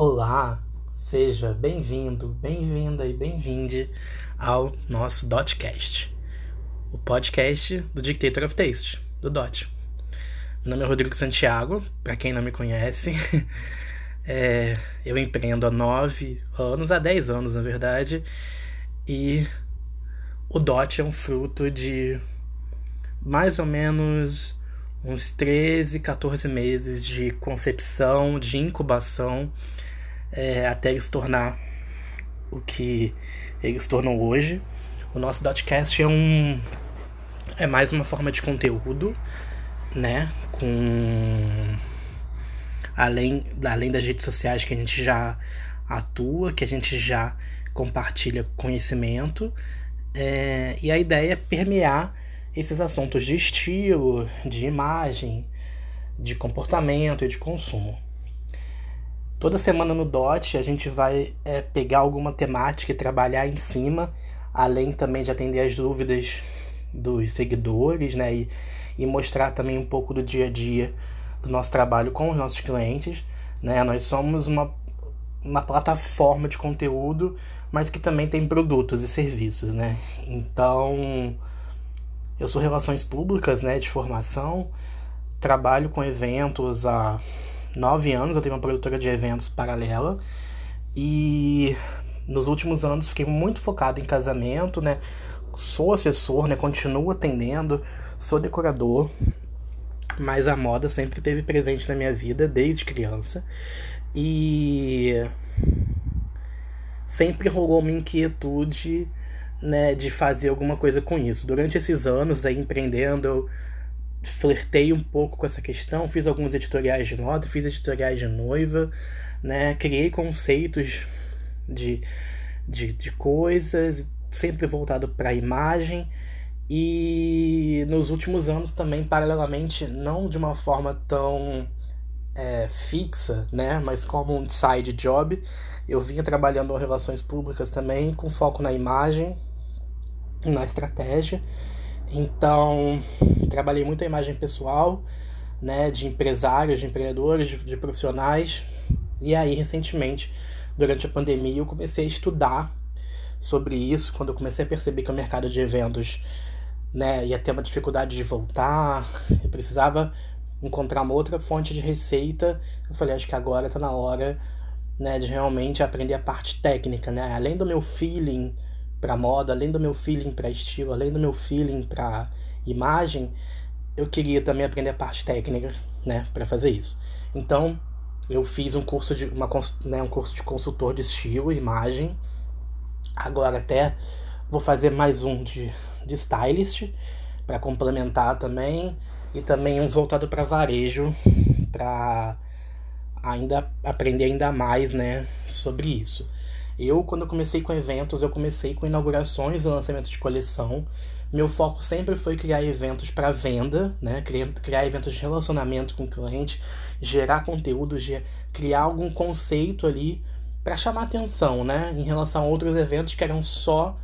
Olá, seja bem-vindo, bem-vinda e bem-vinde ao nosso Dotcast, o podcast do Dictator of Taste, do Dot. Meu nome é Rodrigo Santiago, para quem não me conhece, é, eu empreendo há nove anos, há dez anos na verdade, e o Dot é um fruto de mais ou menos uns 13, 14 meses de concepção, de incubação é, até ele se tornar o que ele se tornou hoje. O nosso Dotcast é um é mais uma forma de conteúdo, né? Com além, além das redes sociais que a gente já atua, que a gente já compartilha conhecimento. É, e a ideia é permear esses assuntos de estilo, de imagem, de comportamento e de consumo. Toda semana no DOT a gente vai é, pegar alguma temática e trabalhar em cima, além também de atender as dúvidas dos seguidores, né? E, e mostrar também um pouco do dia a dia do nosso trabalho com os nossos clientes, né? Nós somos uma, uma plataforma de conteúdo, mas que também tem produtos e serviços, né? Então, eu sou relações públicas, né, de formação, trabalho com eventos há nove anos, eu tenho uma produtora de eventos paralela. E nos últimos anos fiquei muito focado em casamento, né? Sou assessor, né? Continuo atendendo, sou decorador, mas a moda sempre teve presente na minha vida desde criança. E sempre rolou uma inquietude, né, de fazer alguma coisa com isso. Durante esses anos aí empreendendo, eu flertei um pouco com essa questão, fiz alguns editoriais de moda, fiz editoriais de noiva, né? Criei conceitos de, de, de coisas, sempre voltado para a imagem. E nos últimos anos também, paralelamente, não de uma forma tão é, fixa, né? Mas como um side job, eu vinha trabalhando em relações públicas também, com foco na imagem, na estratégia. Então, trabalhei muito a imagem pessoal, né, de empresários, de empreendedores, de, profissionais. E aí, recentemente, durante a pandemia, eu comecei a estudar sobre isso, quando eu comecei a perceber que o mercado de eventos né, ia ter uma dificuldade de voltar, eu precisava encontrar uma outra fonte de receita. Eu falei, acho que agora está na hora né, de realmente aprender a parte técnica, né? Além do meu feeling para moda, além do meu feeling para estilo, além do meu feeling para imagem, eu queria também aprender a parte técnica, né, para fazer isso. Então, eu fiz um curso de uma né, um curso de consultor de estilo e imagem. Agora até vou fazer mais um de, de stylist para complementar também e também um voltado para varejo para ainda aprender ainda mais, né, sobre isso. Eu, quando eu comecei com eventos, eu comecei com inaugurações e lançamento de coleção. Meu foco sempre foi criar eventos para venda, né? Criar, criar eventos de relacionamento com o cliente, gerar conteúdo, criar algum conceito ali para chamar atenção, né? Em relação a outros eventos que eram só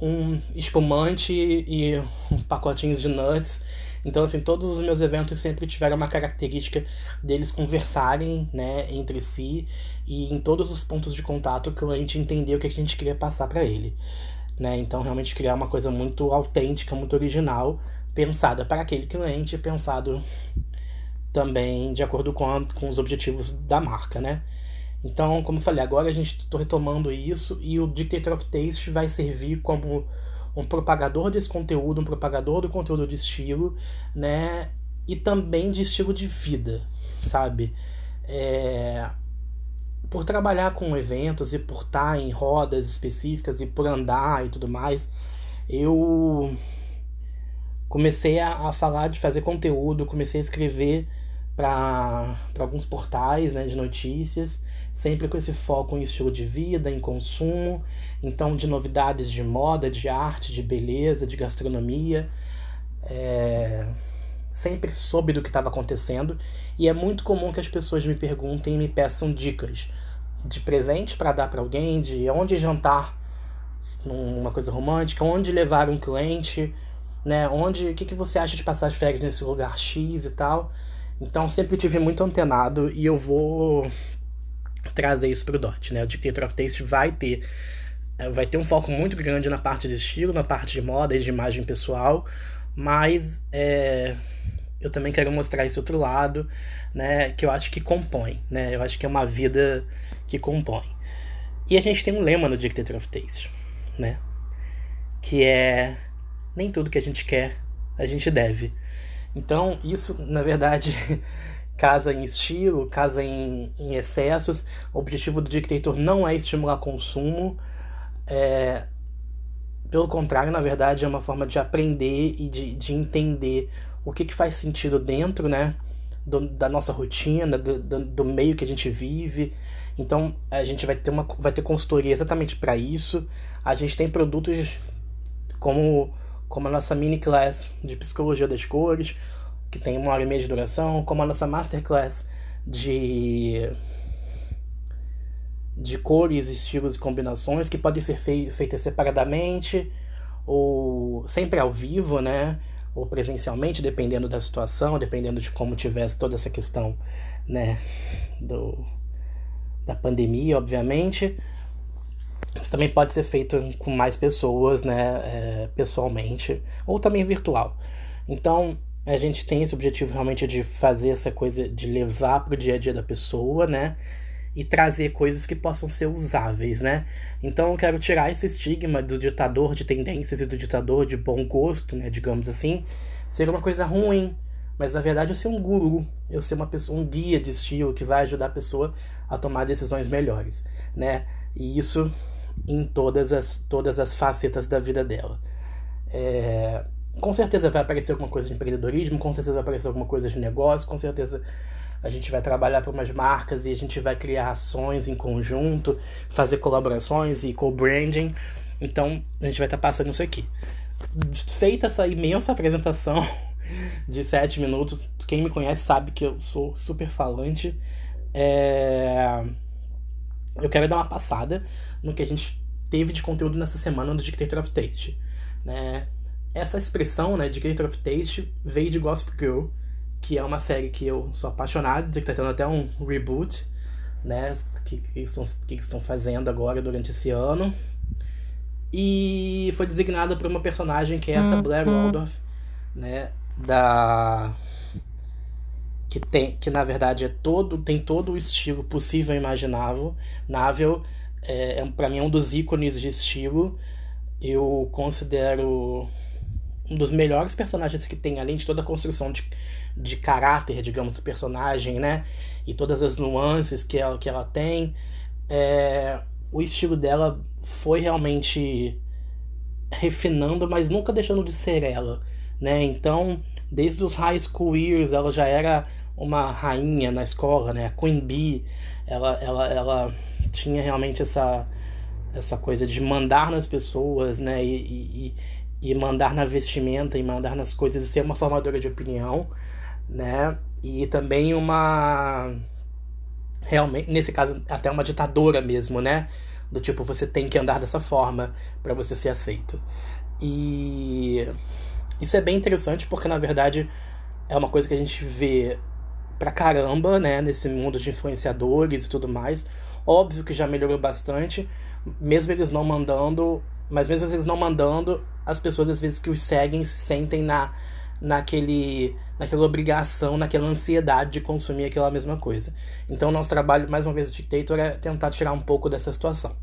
um espumante e uns pacotinhos de nuts então, assim, todos os meus eventos sempre tiveram uma característica deles conversarem, né, entre si e em todos os pontos de contato o cliente entender o que a gente queria passar para ele, né? Então, realmente criar uma coisa muito autêntica, muito original, pensada para aquele cliente, pensado também de acordo com, a, com os objetivos da marca, né? Então, como eu falei, agora a gente está retomando isso e o Dictator of Taste vai servir como um propagador desse conteúdo, um propagador do conteúdo de estilo, né? E também de estilo de vida, sabe? É... Por trabalhar com eventos e por estar em rodas específicas e por andar e tudo mais, eu comecei a, a falar de fazer conteúdo, comecei a escrever para alguns portais né, de notícias sempre com esse foco em estilo de vida, em consumo, então de novidades de moda, de arte, de beleza, de gastronomia. É... Sempre soube do que estava acontecendo e é muito comum que as pessoas me perguntem e me peçam dicas de presente para dar para alguém, de onde jantar numa coisa romântica, onde levar um cliente, né? Onde, o que, que você acha de passar as férias nesse lugar X e tal. Então sempre tive muito antenado e eu vou trazer isso pro DOT, né? O Dictator of Taste vai ter é, vai ter um foco muito grande na parte de estilo, na parte de moda e de imagem pessoal, mas é, eu também quero mostrar esse outro lado, né, que eu acho que compõe, né, eu acho que é uma vida que compõe. E a gente tem um lema no Dictator of Taste, né, que é nem tudo que a gente quer a gente deve. Então isso, na verdade, casa em estilo, casa em, em excessos. O objetivo do Dictator não é estimular consumo, é, pelo contrário, na verdade, é uma forma de aprender e de, de entender o que, que faz sentido dentro, né? Do, da nossa rotina, do, do, do, meio que a gente vive. Então a gente vai ter uma vai ter consultoria exatamente para isso. A gente tem produtos como como a nossa mini class de psicologia das cores, que tem uma hora e meia de duração, como a nossa masterclass de de cores, estilos e combinações que podem ser fei feitas separadamente ou sempre ao vivo, né? Ou presencialmente, dependendo da situação, dependendo de como tivesse toda essa questão, né? Do, da pandemia, obviamente. Isso também pode ser feito com mais pessoas, né? É, pessoalmente, ou também virtual. Então, a gente tem esse objetivo realmente de fazer essa coisa, de levar para o dia a dia da pessoa, né? e trazer coisas que possam ser usáveis, né? Então eu quero tirar esse estigma do ditador de tendências e do ditador de bom gosto, né, digamos assim, ser uma coisa ruim, mas na verdade eu ser um guru, eu ser uma pessoa, um guia de estilo que vai ajudar a pessoa a tomar decisões melhores, né? E isso em todas as todas as facetas da vida dela. É, com certeza vai aparecer alguma coisa de empreendedorismo, com certeza vai aparecer alguma coisa de negócio, com certeza a gente vai trabalhar para umas marcas e a gente vai criar ações em conjunto, fazer colaborações e co-branding. Então, a gente vai estar tá passando isso aqui. Feita essa imensa apresentação de sete minutos, quem me conhece sabe que eu sou super falante. É... Eu quero dar uma passada no que a gente teve de conteúdo nessa semana no Dictator of Taste. Né? Essa expressão, né, Dictator of Taste, veio de Gossip Girl, que é uma série que eu sou apaixonado, que tá tendo até um reboot, né? Que, que, estão, que estão fazendo agora durante esse ano. E foi designada por uma personagem que é essa Blair uhum. Waldorf, né? Da. Que, tem, que na verdade é todo, tem todo o estilo possível e imaginável. Nável, é, é para mim é um dos ícones de estilo. Eu considero um dos melhores personagens que tem, além de toda a construção de, de caráter, digamos, do personagem, né? E todas as nuances que ela, que ela tem. É, o estilo dela foi realmente refinando, mas nunca deixando de ser ela, né? Então, desde os high school years, ela já era uma rainha na escola, né? A Queen Bee, ela, ela, ela tinha realmente essa essa coisa de mandar nas pessoas, né? E, e, e mandar na vestimenta e mandar nas coisas e ser uma formadora de opinião, né? E também uma realmente, nesse caso, até uma ditadora mesmo, né? Do tipo, você tem que andar dessa forma para você ser aceito. E isso é bem interessante porque na verdade é uma coisa que a gente vê pra caramba, né, nesse mundo de influenciadores e tudo mais. Óbvio que já melhorou bastante, mesmo eles não mandando mas mesmo eles não mandando, as pessoas às vezes que os seguem se sentem na, naquele, naquela obrigação, naquela ansiedade de consumir aquela mesma coisa. Então, nosso trabalho, mais uma vez, do Dictator é tentar tirar um pouco dessa situação.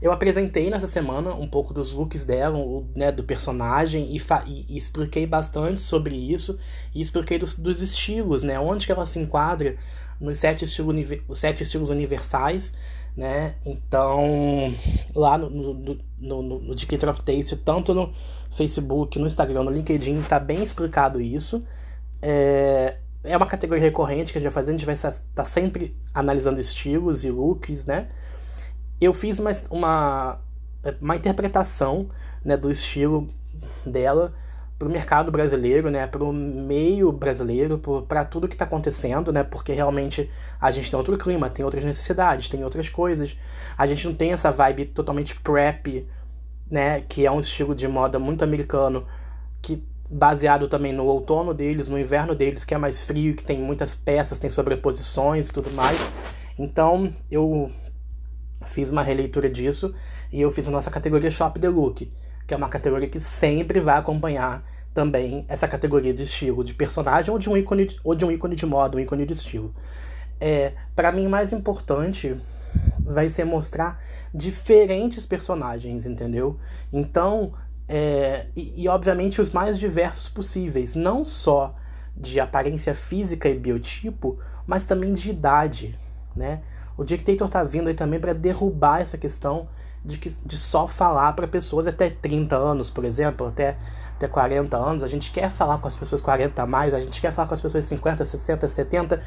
Eu apresentei nessa semana um pouco dos looks dela, né, do personagem, e, e, e, expliquei bastante sobre isso, e expliquei dos, dos estilos, né, onde que ela se enquadra nos sete, estilo, sete estilos universais, né? Então, lá no, no, no, no, Dictator of Taste, tanto no Facebook, no Instagram, no LinkedIn, tá bem explicado isso. É, é uma categoria recorrente que a gente vai fazer, a gente vai estar tá sempre analisando estilos e looks, né? Eu fiz uma, uma, uma interpretação né, do estilo dela para o mercado brasileiro, né, para o meio brasileiro, para tudo que está acontecendo, né, porque realmente a gente tem outro clima, tem outras necessidades, tem outras coisas. A gente não tem essa vibe totalmente prep, né, que é um estilo de moda muito americano, que baseado também no outono deles, no inverno deles, que é mais frio, que tem muitas peças, tem sobreposições e tudo mais. Então eu fiz uma releitura disso e eu fiz a nossa categoria Shop the Look, que é uma categoria que sempre vai acompanhar também essa categoria de estilo de personagem ou de um ícone, ou de, um ícone de moda, um ícone de estilo. É, para mim, mais importante vai ser mostrar diferentes personagens, entendeu? Então, é, e, e, obviamente os mais diversos possíveis, não só de aparência física e biotipo, mas também de idade, né? O Dictator tá vindo aí também para derrubar essa questão de, que, de só falar para pessoas até 30 anos, por exemplo, até, até 40 anos. A gente quer falar com as pessoas 40 a mais, a gente quer falar com as pessoas 50, 60, 70,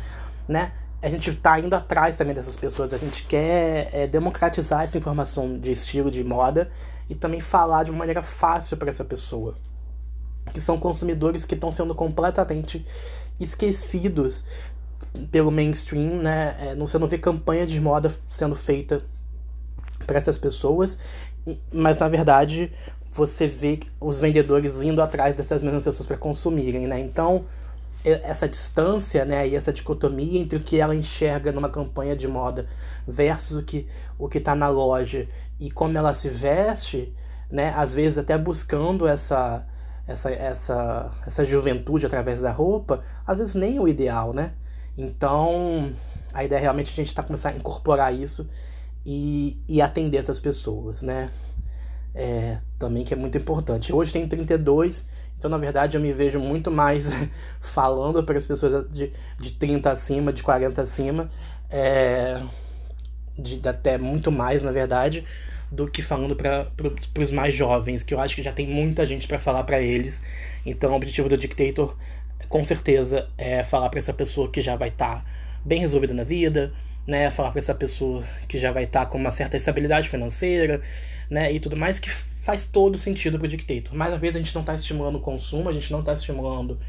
né? a gente está indo atrás também dessas pessoas. A gente quer é, democratizar essa informação de estilo, de moda e também falar de uma maneira fácil para essa pessoa. Que são consumidores que estão sendo completamente esquecidos pelo mainstream, né? É, não, você não vê campanha de moda sendo feita para essas pessoas, mas na verdade você vê os vendedores indo atrás dessas mesmas pessoas para consumirem, né? Então essa distância, né, e essa dicotomia entre o que ela enxerga numa campanha de moda versus o que o que está na loja e como ela se veste, né, às vezes até buscando essa essa essa essa juventude através da roupa, às vezes nem o ideal, né? Então, a ideia é realmente a gente está começando a incorporar isso e, e atender essas pessoas, né? É, também que é muito importante. Hoje tem 32 então, na verdade, eu me vejo muito mais falando para as pessoas de, de 30 acima, de 40 acima, é, de até muito mais, na verdade, do que falando para os mais jovens, que eu acho que já tem muita gente para falar para eles. Então, o objetivo do Dictator, com certeza, é falar para essa pessoa que já vai estar tá bem resolvida na vida, né? Falar para essa pessoa que já vai estar tá com uma certa estabilidade financeira, né? E tudo mais que faz todo sentido para o Dictator. Mais uma vez, a gente não está estimulando o consumo, a gente não está estimulando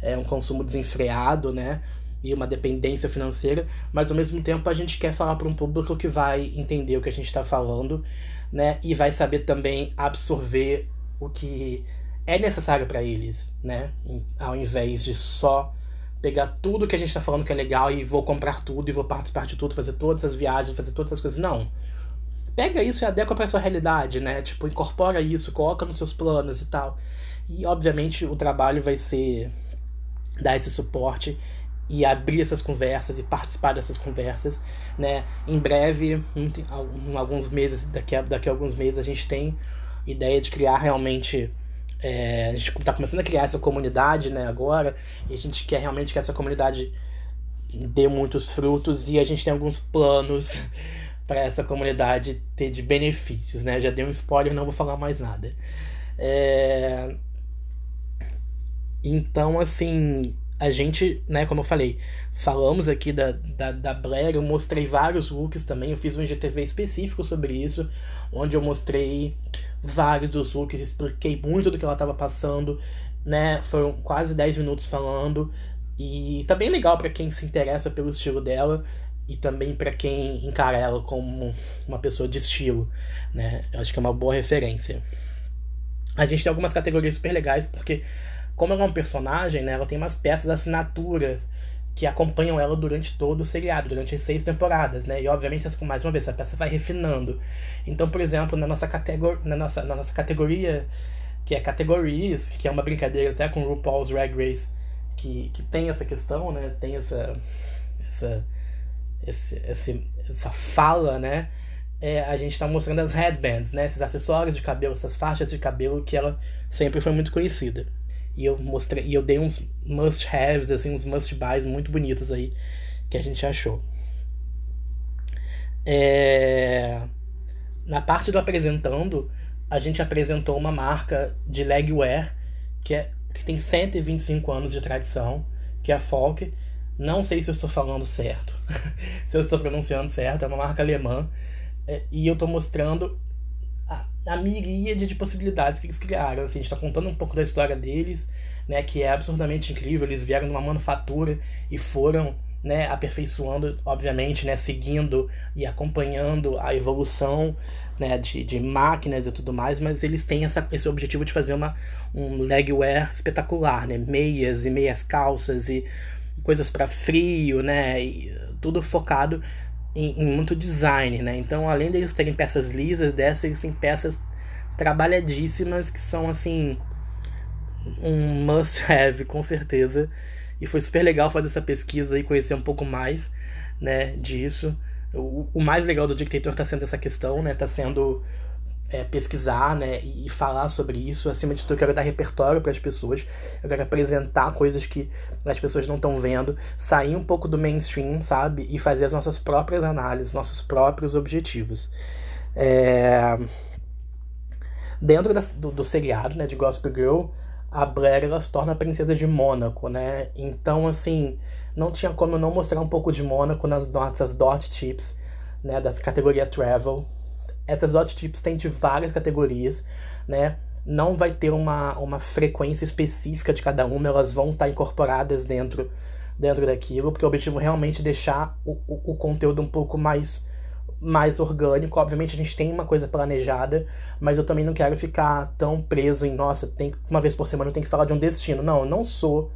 é, um consumo desenfreado, né? E uma dependência financeira, mas ao mesmo tempo a gente quer falar para um público que vai entender o que a gente está falando, né? E vai saber também absorver o que é necessário para eles, né? Ao invés de só pegar tudo que a gente está falando que é legal e vou comprar tudo e vou participar de tudo, fazer todas as viagens, fazer todas as coisas. Não pega isso e adequa para sua realidade, né? Tipo, incorpora isso, coloca nos seus planos e tal. E obviamente o trabalho vai ser dar esse suporte e abrir essas conversas e participar dessas conversas, né? Em breve, em alguns meses, daqui a, daqui a alguns meses, a gente tem ideia de criar realmente é, a gente está começando a criar essa comunidade, né, agora, e a gente quer realmente que essa comunidade dê muitos frutos e a gente tem alguns planos para essa comunidade ter de benefícios, né? Já dei um spoiler, não vou falar mais nada. É... Então, assim, a gente, né, como eu falei, falamos aqui da, da, da Blair, eu mostrei vários looks também, eu fiz um IGTV específico sobre isso, onde eu mostrei vários dos looks, expliquei muito do que ela estava passando, né, foram quase 10 minutos falando, e tá bem legal para quem se interessa pelo estilo dela, e também para quem encara ela como uma pessoa de estilo, né? Eu acho que é uma boa referência. A gente tem algumas categorias super legais porque como ela é um personagem, né, ela tem umas peças assinaturas que acompanham ela durante todo o seriado, durante as seis temporadas, né? E obviamente, mais uma vez, essa peça vai refinando. Então, por exemplo, na nossa, categor na nossa, na nossa categoria, que é categorias, que é uma brincadeira até com RuPaul's Drag Race, que, que tem essa questão, né? Tem essa, essa esse, essa fala, né? É, a gente está mostrando as headbands, né? Esses acessórios de cabelo, essas faixas de cabelo que ela sempre foi muito conhecida. E eu mostrei, e eu dei uns must haves, assim, uns must buys muito bonitos aí que a gente achou. É... Na parte do apresentando, a gente apresentou uma marca de legwear que, é, que tem 125 anos de tradição, que é a Folk não sei se eu estou falando certo, se eu estou pronunciando certo, é uma marca alemã. É, e eu estou mostrando a, a miríade de possibilidades que eles criaram. Assim, a gente está contando um pouco da história deles, né, que é absurdamente incrível. Eles vieram numa manufatura e foram né, aperfeiçoando, obviamente, né, seguindo e acompanhando a evolução né, de, de máquinas e tudo mais, mas eles têm essa, esse objetivo de fazer uma, um legwear espetacular, né, meias e meias calças e coisas para frio, né? Tudo focado em, em, muito design, né? Então, além deles terem peças lisas, dessas eles têm peças trabalhadíssimas que são assim um must have com certeza. E foi super legal fazer essa pesquisa e conhecer um pouco mais, né, disso. O, o mais legal do Dictator está sendo essa questão, né? Tá sendo é, pesquisar né, e, falar sobre isso. Acima de tudo, eu quero dar repertório para as pessoas, eu quero apresentar coisas que as pessoas não estão vendo, sair um pouco do mainstream, sabe? E fazer as nossas próprias análises, nossos próprios objetivos. É... Dentro da, do, do, seriado né, de Gospel Girl, a Blair ela se torna a princesa de Mônaco, né? Então, assim, não tinha como não mostrar um pouco de Mônaco nas nossas dot tips, né, da categoria Travel essas tips têm de várias categorias, né? Não vai ter uma, uma frequência específica de cada uma, elas vão estar incorporadas dentro, dentro daquilo, porque o objetivo é realmente deixar o, o, o conteúdo um pouco mais mais orgânico. Obviamente a gente tem uma coisa planejada, mas eu também não quero ficar tão preso em, nossa, tem uma vez por semana eu tenho que falar de um destino. Não, eu não sou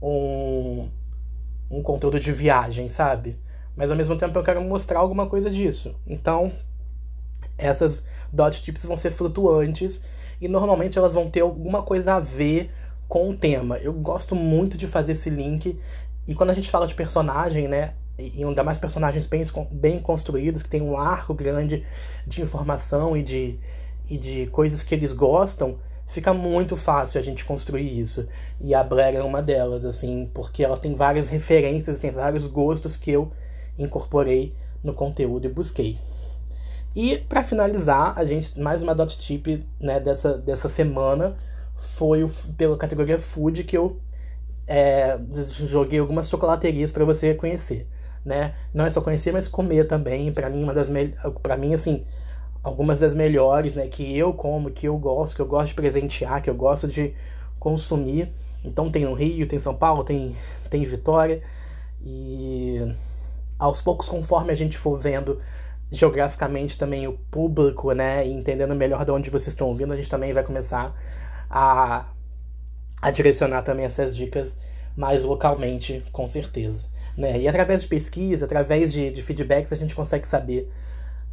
um, um conteúdo de viagem, sabe? Mas ao mesmo tempo eu quero mostrar alguma coisa disso. Então, essas dot tips vão ser flutuantes e normalmente elas vão ter alguma coisa a ver com o tema. Eu gosto muito de fazer esse link e quando a gente fala de personagem, né, e ainda mais personagens bem, bem construídos, que tem um arco grande de informação e de, e de coisas que eles gostam, fica muito fácil a gente construir isso. E a Blair é uma delas, assim, porque ela tem várias referências, tem vários gostos que eu incorporei no conteúdo e busquei. E para finalizar, a gente mais uma dot tip né, dessa, dessa semana foi o, pela categoria food que eu é, joguei algumas chocolaterias para você conhecer, né? Não é só conhecer, mas comer também. Para mim uma das para mim assim algumas das melhores, né? Que eu como, que eu gosto, que eu gosto de presentear, que eu gosto de consumir. Então tem no Rio, tem em São Paulo, tem tem em Vitória e aos poucos conforme a gente for vendo geograficamente também o público, né, e entendendo melhor de onde vocês estão ouvindo, a gente também vai começar a, a direcionar também essas dicas mais localmente, com certeza. Né? E através de pesquisa, através de, de feedbacks, a gente consegue saber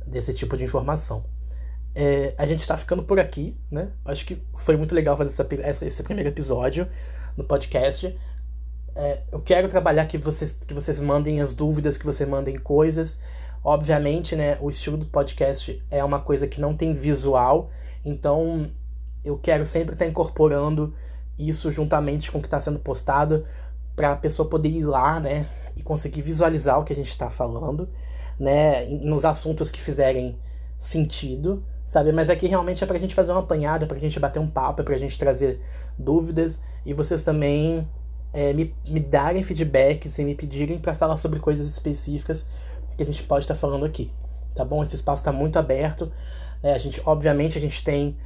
desse tipo de informação. É, a gente está ficando por aqui, né? Acho que foi muito legal fazer essa, essa, esse primeiro episódio no podcast. É, eu quero trabalhar que vocês, que vocês mandem as dúvidas, que vocês mandem coisas. Obviamente, né, o estilo do podcast é uma coisa que não tem visual, então eu quero sempre estar incorporando isso juntamente com o que está sendo postado para a pessoa poder ir lá, né, e conseguir visualizar o que a gente está falando, né, nos assuntos que fizerem sentido, sabe? Mas aqui realmente é para a gente fazer uma apanhada, para a gente bater um papo, é para a gente trazer dúvidas e vocês também é, me, me darem feedbacks e me pedirem para falar sobre coisas específicas que a gente pode estar falando aqui, tá bom? Esse espaço está muito aberto. Né? A gente, obviamente, a gente tem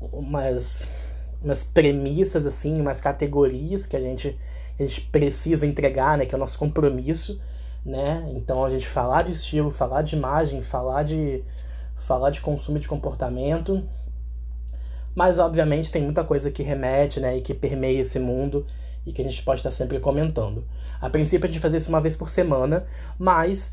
umas, umas premissas assim, umas categorias que a gente, a gente precisa entregar, né? Que é o nosso compromisso, né? Então a gente falar de estilo, falar de imagem, falar de falar de consumo de comportamento, mas obviamente tem muita coisa que remete, né, e que permeia esse mundo e que a gente pode estar sempre comentando. A princípio a gente fazer isso uma vez por semana, mas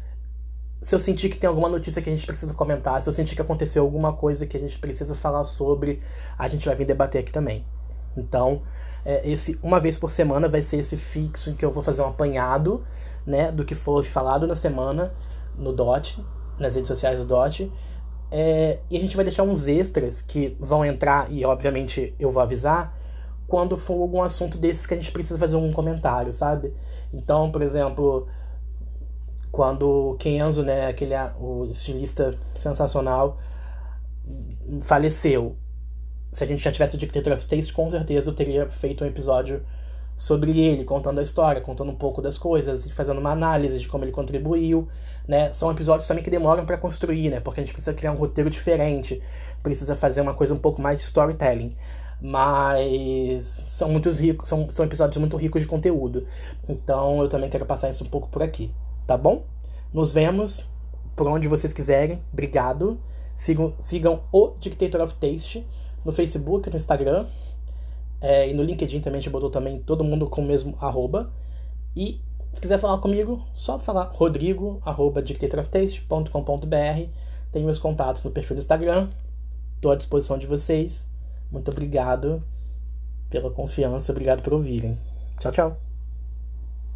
se eu sentir que tem alguma notícia que a gente precisa comentar, se eu sentir que aconteceu alguma coisa que a gente precisa falar sobre, a gente vai vir debater aqui também. Então, é, esse uma vez por semana vai ser esse fixo em que eu vou fazer um apanhado, né, do que foi falado na semana no DOT, nas redes sociais do DOT. É, e a gente vai deixar uns extras que vão entrar, e obviamente eu vou avisar, quando for algum assunto desses que a gente precisa fazer um comentário, sabe? Então, por exemplo, quando Kenzo, né, aquele o estilista sensacional, faleceu. Se a gente já tivesse o Dictator of Taste, com certeza eu teria feito um episódio sobre ele, contando a história, contando um pouco das coisas, fazendo uma análise de como ele contribuiu, né? São episódios também que demoram para construir, né? Porque a gente precisa criar um roteiro diferente, precisa fazer uma coisa um pouco mais de storytelling. Mas são muitos ricos, são, são episódios muito ricos de conteúdo. Então eu também quero passar isso um pouco por aqui tá bom? Nos vemos por onde vocês quiserem. Obrigado. Sigam, sigam o Dictator of Taste no Facebook, no Instagram. É, e no LinkedIn também a gente botou também todo mundo com o mesmo arroba. E Se quiser falar comigo, só falar rodrigo.dictatoroftaste.com.br. Tem meus contatos no perfil do Instagram. Estou à disposição de vocês. Muito obrigado pela confiança, obrigado por ouvirem. Tchau, tchau.